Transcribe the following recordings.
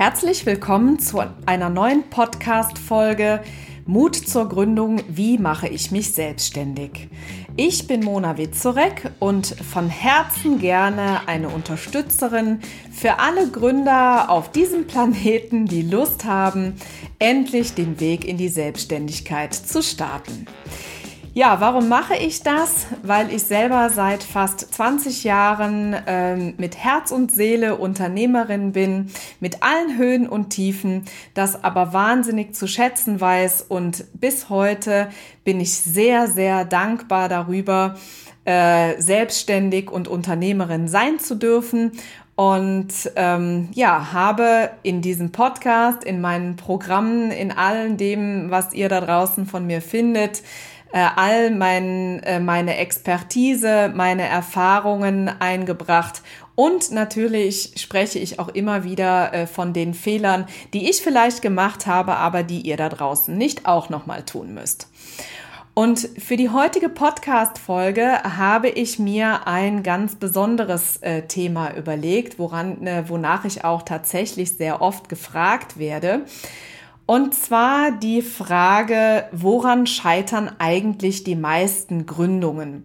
Herzlich willkommen zu einer neuen Podcast-Folge Mut zur Gründung. Wie mache ich mich selbstständig? Ich bin Mona Witzorek und von Herzen gerne eine Unterstützerin für alle Gründer auf diesem Planeten, die Lust haben, endlich den Weg in die Selbstständigkeit zu starten. Ja, warum mache ich das? Weil ich selber seit fast 20 Jahren ähm, mit Herz und Seele Unternehmerin bin, mit allen Höhen und Tiefen, das aber wahnsinnig zu schätzen weiß und bis heute bin ich sehr, sehr dankbar darüber, äh, selbstständig und Unternehmerin sein zu dürfen und ähm, ja, habe in diesem Podcast, in meinen Programmen, in allem dem, was ihr da draußen von mir findet, äh, all mein, äh, meine Expertise, meine Erfahrungen eingebracht und natürlich spreche ich auch immer wieder äh, von den Fehlern, die ich vielleicht gemacht habe, aber die ihr da draußen nicht auch nochmal tun müsst. Und für die heutige Podcast-Folge habe ich mir ein ganz besonderes äh, Thema überlegt, woran, äh, wonach ich auch tatsächlich sehr oft gefragt werde. Und zwar die Frage, woran scheitern eigentlich die meisten Gründungen?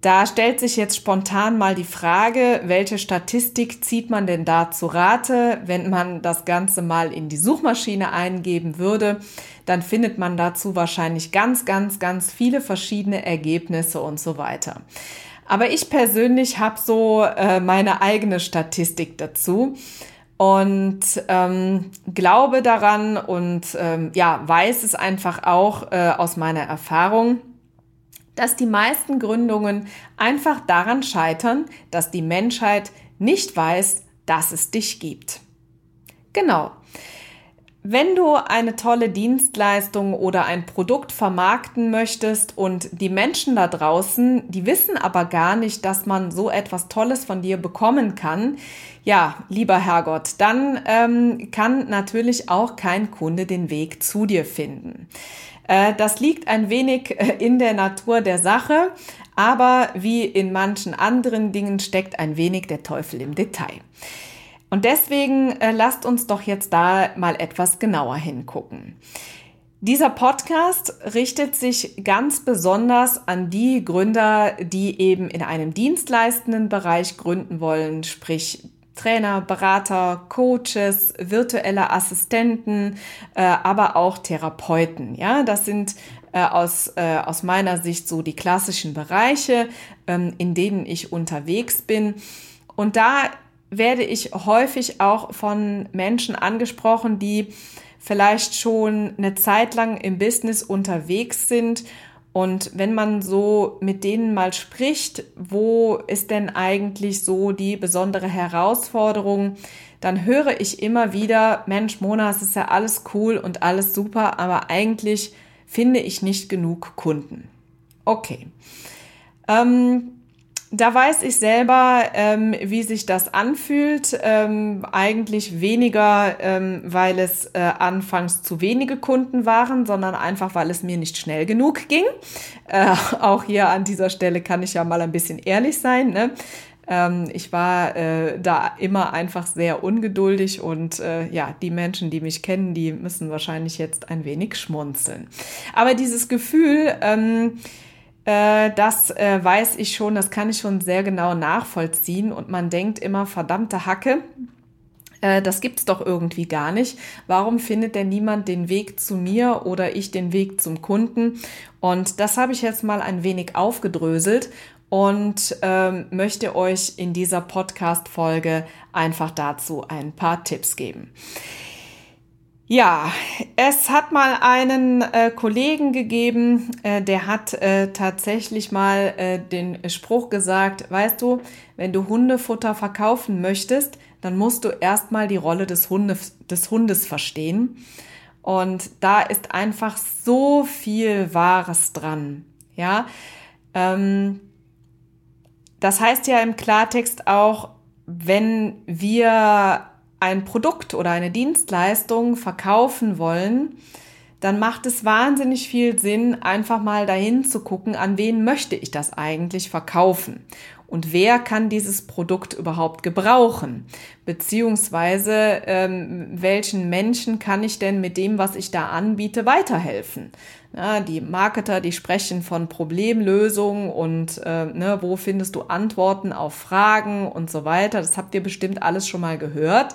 Da stellt sich jetzt spontan mal die Frage, welche Statistik zieht man denn da zu Rate? Wenn man das Ganze mal in die Suchmaschine eingeben würde, dann findet man dazu wahrscheinlich ganz, ganz, ganz viele verschiedene Ergebnisse und so weiter. Aber ich persönlich habe so äh, meine eigene Statistik dazu und ähm, glaube daran und ähm, ja, weiß es einfach auch äh, aus meiner Erfahrung, dass die meisten Gründungen einfach daran scheitern, dass die Menschheit nicht weiß, dass es dich gibt. Genau. Wenn du eine tolle Dienstleistung oder ein Produkt vermarkten möchtest und die Menschen da draußen, die wissen aber gar nicht, dass man so etwas Tolles von dir bekommen kann, ja, lieber Herrgott, dann ähm, kann natürlich auch kein Kunde den Weg zu dir finden. Äh, das liegt ein wenig äh, in der Natur der Sache, aber wie in manchen anderen Dingen steckt ein wenig der Teufel im Detail. Und deswegen äh, lasst uns doch jetzt da mal etwas genauer hingucken. Dieser Podcast richtet sich ganz besonders an die Gründer, die eben in einem dienstleistenden Bereich gründen wollen, sprich Trainer, Berater, Coaches, virtuelle Assistenten, äh, aber auch Therapeuten. Ja, das sind äh, aus, äh, aus meiner Sicht so die klassischen Bereiche, ähm, in denen ich unterwegs bin. Und da werde ich häufig auch von Menschen angesprochen, die vielleicht schon eine Zeit lang im Business unterwegs sind. Und wenn man so mit denen mal spricht, wo ist denn eigentlich so die besondere Herausforderung, dann höre ich immer wieder, Mensch, Mona, es ist ja alles cool und alles super, aber eigentlich finde ich nicht genug Kunden. Okay. Ähm, da weiß ich selber, ähm, wie sich das anfühlt. Ähm, eigentlich weniger, ähm, weil es äh, anfangs zu wenige Kunden waren, sondern einfach, weil es mir nicht schnell genug ging. Äh, auch hier an dieser Stelle kann ich ja mal ein bisschen ehrlich sein. Ne? Ähm, ich war äh, da immer einfach sehr ungeduldig und äh, ja, die Menschen, die mich kennen, die müssen wahrscheinlich jetzt ein wenig schmunzeln. Aber dieses Gefühl, ähm, äh, das äh, weiß ich schon, das kann ich schon sehr genau nachvollziehen. Und man denkt immer, verdammte Hacke, äh, das gibt's doch irgendwie gar nicht. Warum findet denn niemand den Weg zu mir oder ich den Weg zum Kunden? Und das habe ich jetzt mal ein wenig aufgedröselt und ähm, möchte euch in dieser Podcast-Folge einfach dazu ein paar Tipps geben. Ja, es hat mal einen äh, Kollegen gegeben, äh, der hat äh, tatsächlich mal äh, den Spruch gesagt, weißt du, wenn du Hundefutter verkaufen möchtest, dann musst du erstmal die Rolle des Hundes, des Hundes verstehen. Und da ist einfach so viel Wahres dran. Ja, ähm, das heißt ja im Klartext auch, wenn wir ein Produkt oder eine Dienstleistung verkaufen wollen, dann macht es wahnsinnig viel Sinn, einfach mal dahin zu gucken, an wen möchte ich das eigentlich verkaufen. Und wer kann dieses Produkt überhaupt gebrauchen? Beziehungsweise ähm, welchen Menschen kann ich denn mit dem, was ich da anbiete, weiterhelfen? Ja, die Marketer, die sprechen von Problemlösungen und äh, ne, wo findest du Antworten auf Fragen und so weiter. Das habt ihr bestimmt alles schon mal gehört.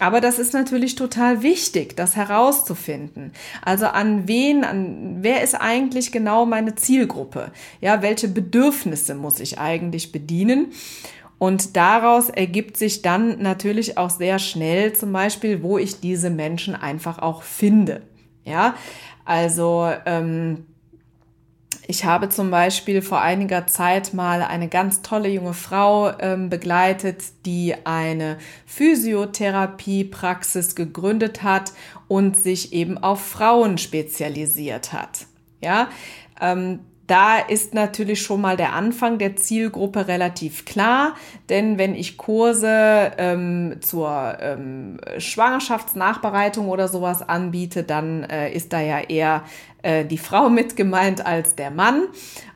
Aber das ist natürlich total wichtig, das herauszufinden. Also an wen, an wer ist eigentlich genau meine Zielgruppe? Ja, welche Bedürfnisse muss ich eigentlich bedienen? Und daraus ergibt sich dann natürlich auch sehr schnell zum Beispiel, wo ich diese Menschen einfach auch finde. Ja, also ähm, ich habe zum Beispiel vor einiger Zeit mal eine ganz tolle junge Frau ähm, begleitet, die eine Physiotherapiepraxis gegründet hat und sich eben auf Frauen spezialisiert hat. Ja, ähm, da ist natürlich schon mal der Anfang der Zielgruppe relativ klar, denn wenn ich Kurse ähm, zur ähm, Schwangerschaftsnachbereitung oder sowas anbiete, dann äh, ist da ja eher äh, die Frau mit gemeint als der Mann.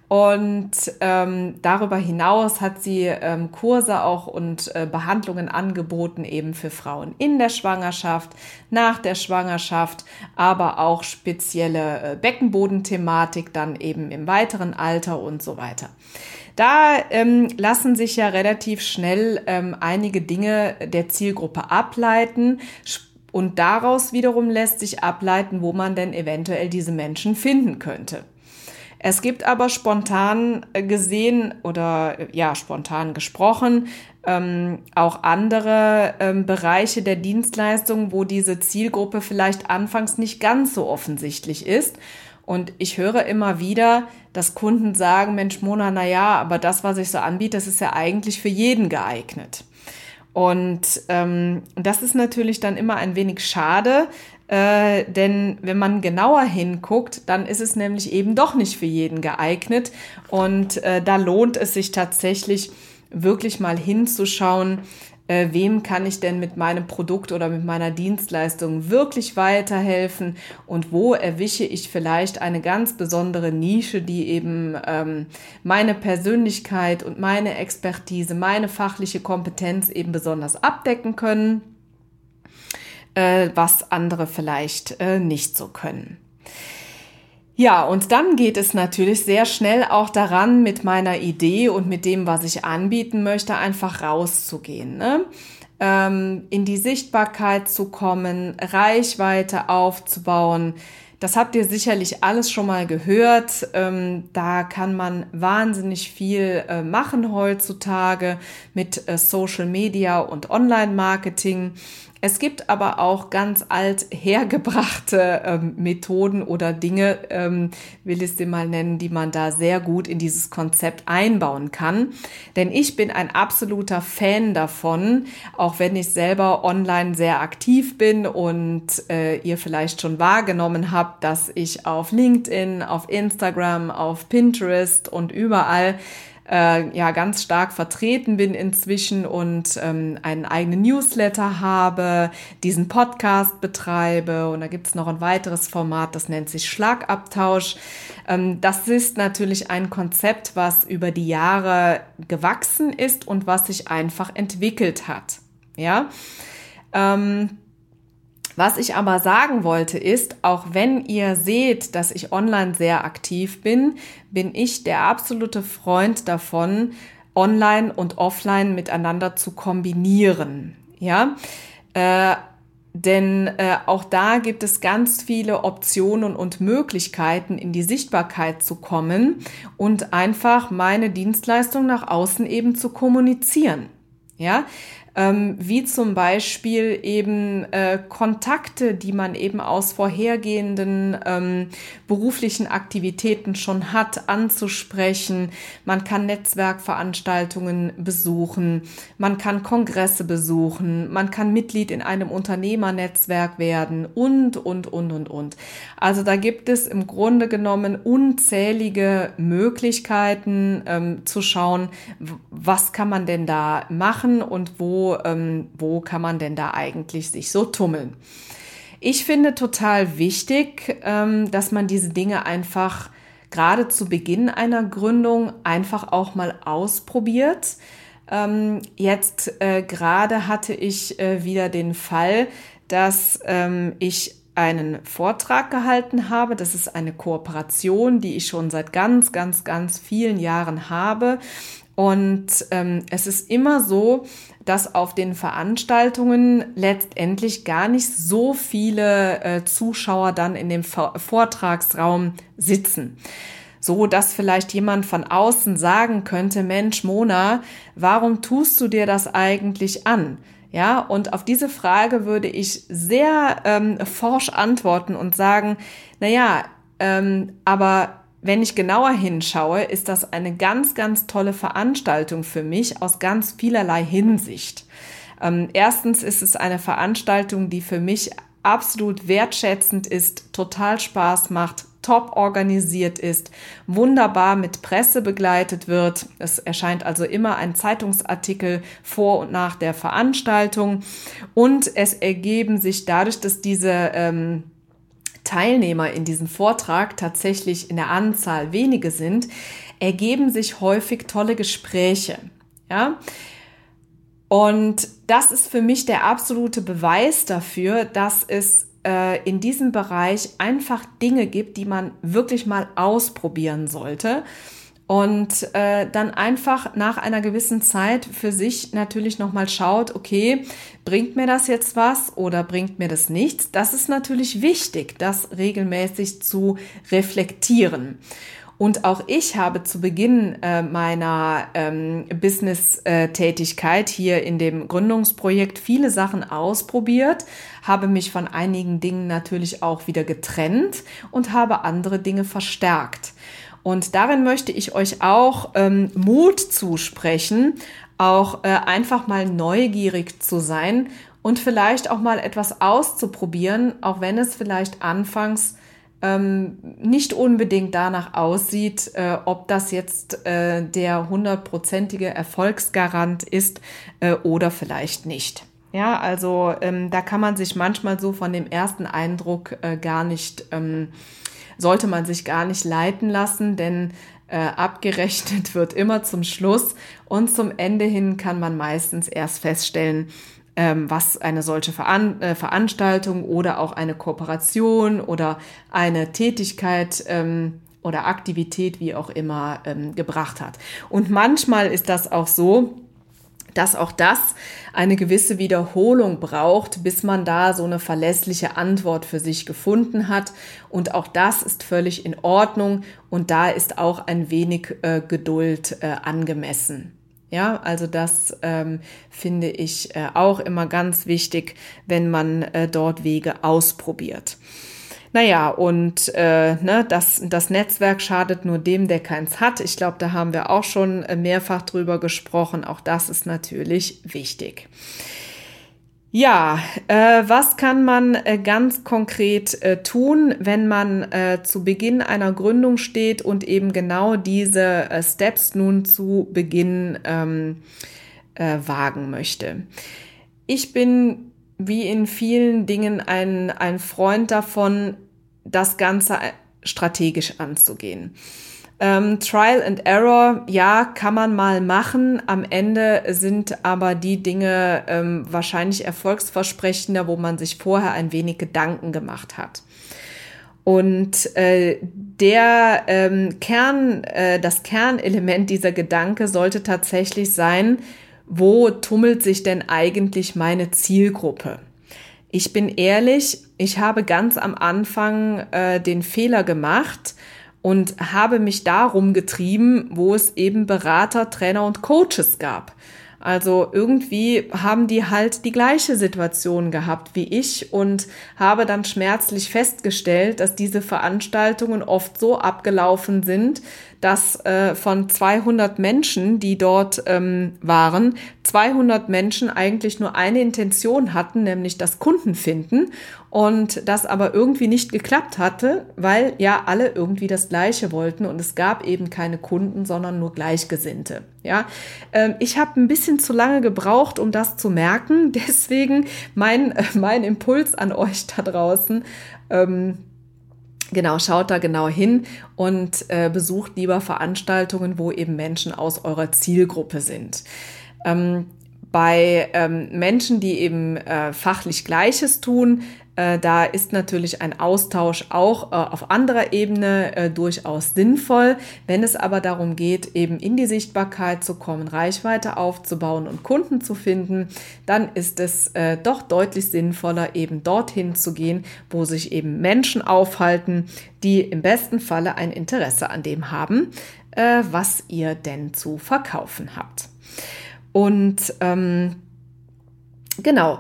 Und ähm, darüber hinaus hat sie ähm, Kurse auch und äh, Behandlungen angeboten, eben für Frauen in der Schwangerschaft, nach der Schwangerschaft, aber auch spezielle äh, Beckenbodenthematik dann eben im weiteren Alter und so weiter. Da ähm, lassen sich ja relativ schnell ähm, einige Dinge der Zielgruppe ableiten. Und daraus wiederum lässt sich ableiten, wo man denn eventuell diese Menschen finden könnte. Es gibt aber spontan gesehen oder ja, spontan gesprochen ähm, auch andere ähm, Bereiche der Dienstleistung, wo diese Zielgruppe vielleicht anfangs nicht ganz so offensichtlich ist. Und ich höre immer wieder, dass Kunden sagen, Mensch, Mona, na ja, aber das, was ich so anbiete, das ist ja eigentlich für jeden geeignet. Und ähm, das ist natürlich dann immer ein wenig schade, äh, denn wenn man genauer hinguckt, dann ist es nämlich eben doch nicht für jeden geeignet. Und äh, da lohnt es sich tatsächlich wirklich mal hinzuschauen, äh, wem kann ich denn mit meinem Produkt oder mit meiner Dienstleistung wirklich weiterhelfen und wo erwische ich vielleicht eine ganz besondere Nische, die eben ähm, meine Persönlichkeit und meine Expertise, meine fachliche Kompetenz eben besonders abdecken können, äh, was andere vielleicht äh, nicht so können. Ja, und dann geht es natürlich sehr schnell auch daran, mit meiner Idee und mit dem, was ich anbieten möchte, einfach rauszugehen. Ne? Ähm, in die Sichtbarkeit zu kommen, Reichweite aufzubauen. Das habt ihr sicherlich alles schon mal gehört. Ähm, da kann man wahnsinnig viel äh, machen heutzutage mit äh, Social Media und Online-Marketing. Es gibt aber auch ganz alt hergebrachte ähm, Methoden oder Dinge, ähm, will ich sie mal nennen, die man da sehr gut in dieses Konzept einbauen kann. Denn ich bin ein absoluter Fan davon, auch wenn ich selber online sehr aktiv bin und äh, ihr vielleicht schon wahrgenommen habt, dass ich auf LinkedIn, auf Instagram, auf Pinterest und überall äh, ja ganz stark vertreten bin inzwischen und ähm, einen eigenen Newsletter habe, diesen Podcast betreibe und da gibt es noch ein weiteres Format, das nennt sich Schlagabtausch. Ähm, das ist natürlich ein Konzept, was über die Jahre gewachsen ist und was sich einfach entwickelt hat. Ja. Ähm, was ich aber sagen wollte ist, auch wenn ihr seht, dass ich online sehr aktiv bin, bin ich der absolute Freund davon, online und offline miteinander zu kombinieren. Ja, äh, denn äh, auch da gibt es ganz viele Optionen und Möglichkeiten, in die Sichtbarkeit zu kommen und einfach meine Dienstleistung nach außen eben zu kommunizieren. Ja, ähm, wie zum Beispiel eben äh, Kontakte, die man eben aus vorhergehenden ähm, beruflichen Aktivitäten schon hat, anzusprechen. Man kann Netzwerkveranstaltungen besuchen, man kann Kongresse besuchen, man kann Mitglied in einem Unternehmernetzwerk werden und, und, und, und, und. Also da gibt es im Grunde genommen unzählige Möglichkeiten ähm, zu schauen, was kann man denn da machen und wo ähm, wo kann man denn da eigentlich sich so tummeln. Ich finde total wichtig, ähm, dass man diese Dinge einfach gerade zu Beginn einer Gründung einfach auch mal ausprobiert. Ähm, jetzt äh, gerade hatte ich äh, wieder den Fall, dass ähm, ich einen Vortrag gehalten habe. Das ist eine Kooperation, die ich schon seit ganz, ganz, ganz vielen Jahren habe. Und ähm, es ist immer so, dass auf den Veranstaltungen letztendlich gar nicht so viele äh, Zuschauer dann in dem Vortragsraum sitzen. So dass vielleicht jemand von außen sagen könnte, Mensch, Mona, warum tust du dir das eigentlich an? Ja, und auf diese Frage würde ich sehr ähm, forsch antworten und sagen, na ja, ähm, aber wenn ich genauer hinschaue, ist das eine ganz, ganz tolle Veranstaltung für mich aus ganz vielerlei Hinsicht. Ähm, erstens ist es eine Veranstaltung, die für mich absolut wertschätzend ist, total Spaß macht, top organisiert ist, wunderbar mit Presse begleitet wird. Es erscheint also immer ein Zeitungsartikel vor und nach der Veranstaltung und es ergeben sich dadurch, dass diese ähm, Teilnehmer in diesem Vortrag tatsächlich in der Anzahl wenige sind, ergeben sich häufig tolle Gespräche. Ja, und das ist für mich der absolute Beweis dafür, dass es äh, in diesem Bereich einfach Dinge gibt, die man wirklich mal ausprobieren sollte. Und äh, dann einfach nach einer gewissen Zeit für sich natürlich nochmal schaut, okay, bringt mir das jetzt was oder bringt mir das nichts? Das ist natürlich wichtig, das regelmäßig zu reflektieren. Und auch ich habe zu Beginn äh, meiner ähm, Business-Tätigkeit hier in dem Gründungsprojekt viele Sachen ausprobiert, habe mich von einigen Dingen natürlich auch wieder getrennt und habe andere Dinge verstärkt. Und darin möchte ich euch auch ähm, Mut zusprechen, auch äh, einfach mal neugierig zu sein und vielleicht auch mal etwas auszuprobieren, auch wenn es vielleicht anfangs ähm, nicht unbedingt danach aussieht, äh, ob das jetzt äh, der hundertprozentige Erfolgsgarant ist äh, oder vielleicht nicht. Ja, also ähm, da kann man sich manchmal so von dem ersten Eindruck äh, gar nicht, ähm, sollte man sich gar nicht leiten lassen, denn äh, abgerechnet wird immer zum Schluss und zum Ende hin kann man meistens erst feststellen, ähm, was eine solche Veran äh, Veranstaltung oder auch eine Kooperation oder eine Tätigkeit ähm, oder Aktivität, wie auch immer, ähm, gebracht hat. Und manchmal ist das auch so, dass auch das eine gewisse Wiederholung braucht, bis man da so eine verlässliche Antwort für sich gefunden hat. Und auch das ist völlig in Ordnung und da ist auch ein wenig äh, Geduld äh, angemessen. Ja, also das ähm, finde ich äh, auch immer ganz wichtig, wenn man äh, dort Wege ausprobiert. Naja, und äh, ne, das, das Netzwerk schadet nur dem, der keins hat. Ich glaube, da haben wir auch schon äh, mehrfach drüber gesprochen. Auch das ist natürlich wichtig. Ja, äh, was kann man äh, ganz konkret äh, tun, wenn man äh, zu Beginn einer Gründung steht und eben genau diese äh, Steps nun zu Beginn ähm, äh, wagen möchte? Ich bin wie in vielen Dingen ein, ein Freund davon, das Ganze strategisch anzugehen. Ähm, Trial and Error, ja, kann man mal machen. Am Ende sind aber die Dinge ähm, wahrscheinlich erfolgsversprechender, wo man sich vorher ein wenig Gedanken gemacht hat. Und äh, der ähm, Kern, äh, das Kernelement dieser Gedanke sollte tatsächlich sein, wo tummelt sich denn eigentlich meine Zielgruppe? Ich bin ehrlich, ich habe ganz am Anfang äh, den Fehler gemacht, und habe mich darum getrieben, wo es eben Berater, Trainer und Coaches gab. Also irgendwie haben die halt die gleiche Situation gehabt wie ich und habe dann schmerzlich festgestellt, dass diese Veranstaltungen oft so abgelaufen sind, dass äh, von 200 Menschen, die dort ähm, waren, 200 Menschen eigentlich nur eine Intention hatten, nämlich das Kunden finden und das aber irgendwie nicht geklappt hatte, weil ja alle irgendwie das Gleiche wollten und es gab eben keine Kunden, sondern nur Gleichgesinnte. Ja, ähm, ich habe ein bisschen zu lange gebraucht, um das zu merken. Deswegen mein, äh, mein Impuls an euch da draußen. Ähm, Genau, schaut da genau hin und äh, besucht lieber Veranstaltungen, wo eben Menschen aus eurer Zielgruppe sind. Ähm, bei ähm, Menschen, die eben äh, fachlich Gleiches tun, da ist natürlich ein Austausch auch äh, auf anderer Ebene äh, durchaus sinnvoll. Wenn es aber darum geht, eben in die Sichtbarkeit zu kommen, Reichweite aufzubauen und Kunden zu finden, dann ist es doch deutlich sinnvoller, eben dorthin zu gehen, wo sich eben Menschen aufhalten, die im besten Falle ein Interesse an dem haben, was ihr denn zu verkaufen habt. Und ähm, genau, äh,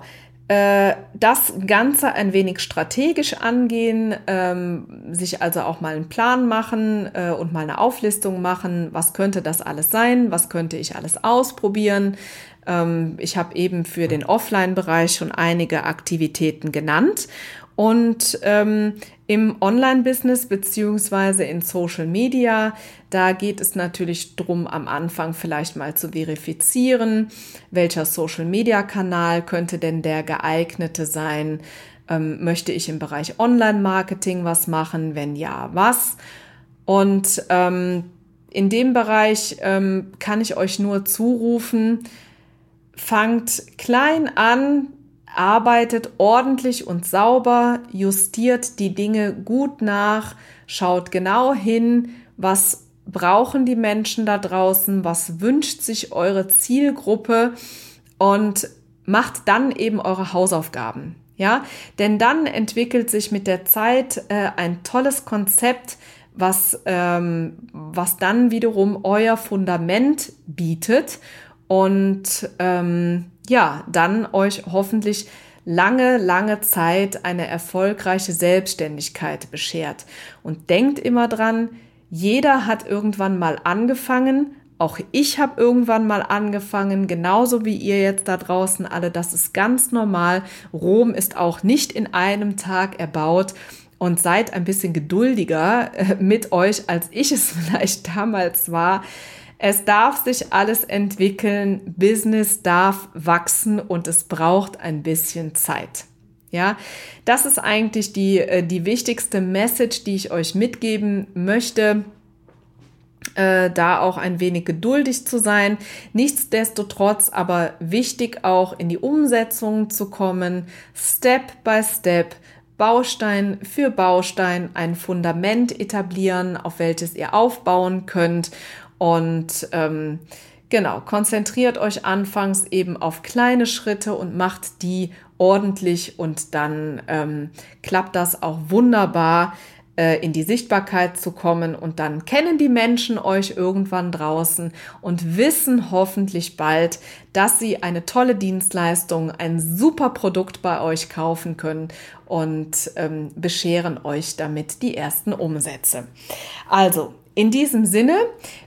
das Ganze ein wenig strategisch angehen, ähm, sich also auch mal einen Plan machen äh, und mal eine Auflistung machen, was könnte das alles sein, was könnte ich alles ausprobieren. Ähm, ich habe eben für den Offline-Bereich schon einige Aktivitäten genannt. Und ähm, im Online-Business beziehungsweise in Social Media, da geht es natürlich drum, am Anfang vielleicht mal zu verifizieren, welcher Social-Media-Kanal könnte denn der geeignete sein. Ähm, möchte ich im Bereich Online-Marketing was machen? Wenn ja, was? Und ähm, in dem Bereich ähm, kann ich euch nur zurufen, fangt klein an, arbeitet ordentlich und sauber, justiert die Dinge gut nach, schaut genau hin, was brauchen die Menschen da draußen, was wünscht sich eure Zielgruppe und macht dann eben eure Hausaufgaben. Ja, denn dann entwickelt sich mit der Zeit äh, ein tolles Konzept, was, ähm, was dann wiederum euer Fundament bietet und ähm, ja, dann euch hoffentlich lange, lange Zeit eine erfolgreiche Selbstständigkeit beschert. Und denkt immer dran, jeder hat irgendwann mal angefangen, auch ich habe irgendwann mal angefangen, genauso wie ihr jetzt da draußen alle. Das ist ganz normal. Rom ist auch nicht in einem Tag erbaut. Und seid ein bisschen geduldiger äh, mit euch, als ich es vielleicht damals war. Es darf sich alles entwickeln, Business darf wachsen und es braucht ein bisschen Zeit. Ja, das ist eigentlich die, äh, die wichtigste Message, die ich euch mitgeben möchte. Äh, da auch ein wenig geduldig zu sein. Nichtsdestotrotz aber wichtig auch in die Umsetzung zu kommen, Step by Step, Baustein für Baustein ein Fundament etablieren, auf welches ihr aufbauen könnt und ähm, genau, konzentriert euch anfangs eben auf kleine Schritte und macht die ordentlich und dann ähm, klappt das auch wunderbar äh, in die Sichtbarkeit zu kommen und dann kennen die Menschen euch irgendwann draußen und wissen hoffentlich bald, dass sie eine tolle Dienstleistung, ein super Produkt bei euch kaufen können und ähm, bescheren euch damit die ersten Umsätze. Also, in diesem Sinne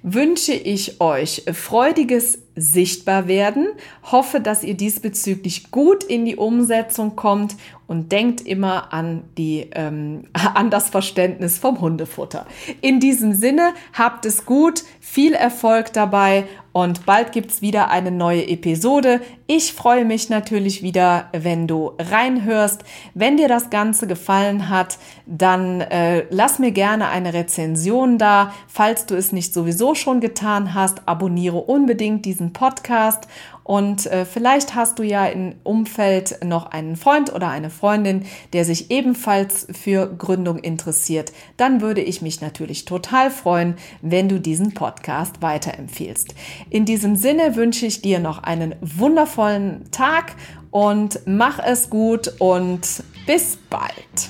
wünsche ich euch freudiges Sichtbarwerden, hoffe, dass ihr diesbezüglich gut in die Umsetzung kommt und denkt immer an, die, ähm, an das Verständnis vom Hundefutter. In diesem Sinne, habt es gut, viel Erfolg dabei und bald gibt's wieder eine neue Episode. Ich freue mich natürlich wieder, wenn du reinhörst. Wenn dir das Ganze gefallen hat, dann äh, lass mir gerne eine Rezension da. Falls du es nicht sowieso schon getan hast, abonniere unbedingt diesen Podcast und äh, vielleicht hast du ja im Umfeld noch einen Freund oder eine Freundin, der sich ebenfalls für Gründung interessiert. Dann würde ich mich natürlich total freuen, wenn du diesen Podcast weiterempfiehlst. In diesem Sinne wünsche ich dir noch einen wundervollen Tag und mach es gut und bis bald.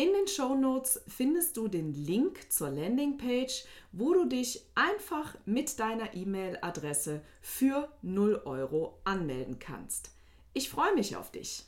In den Show Notes findest du den Link zur Landingpage, wo du dich einfach mit deiner E-Mail-Adresse für 0 Euro anmelden kannst. Ich freue mich auf dich.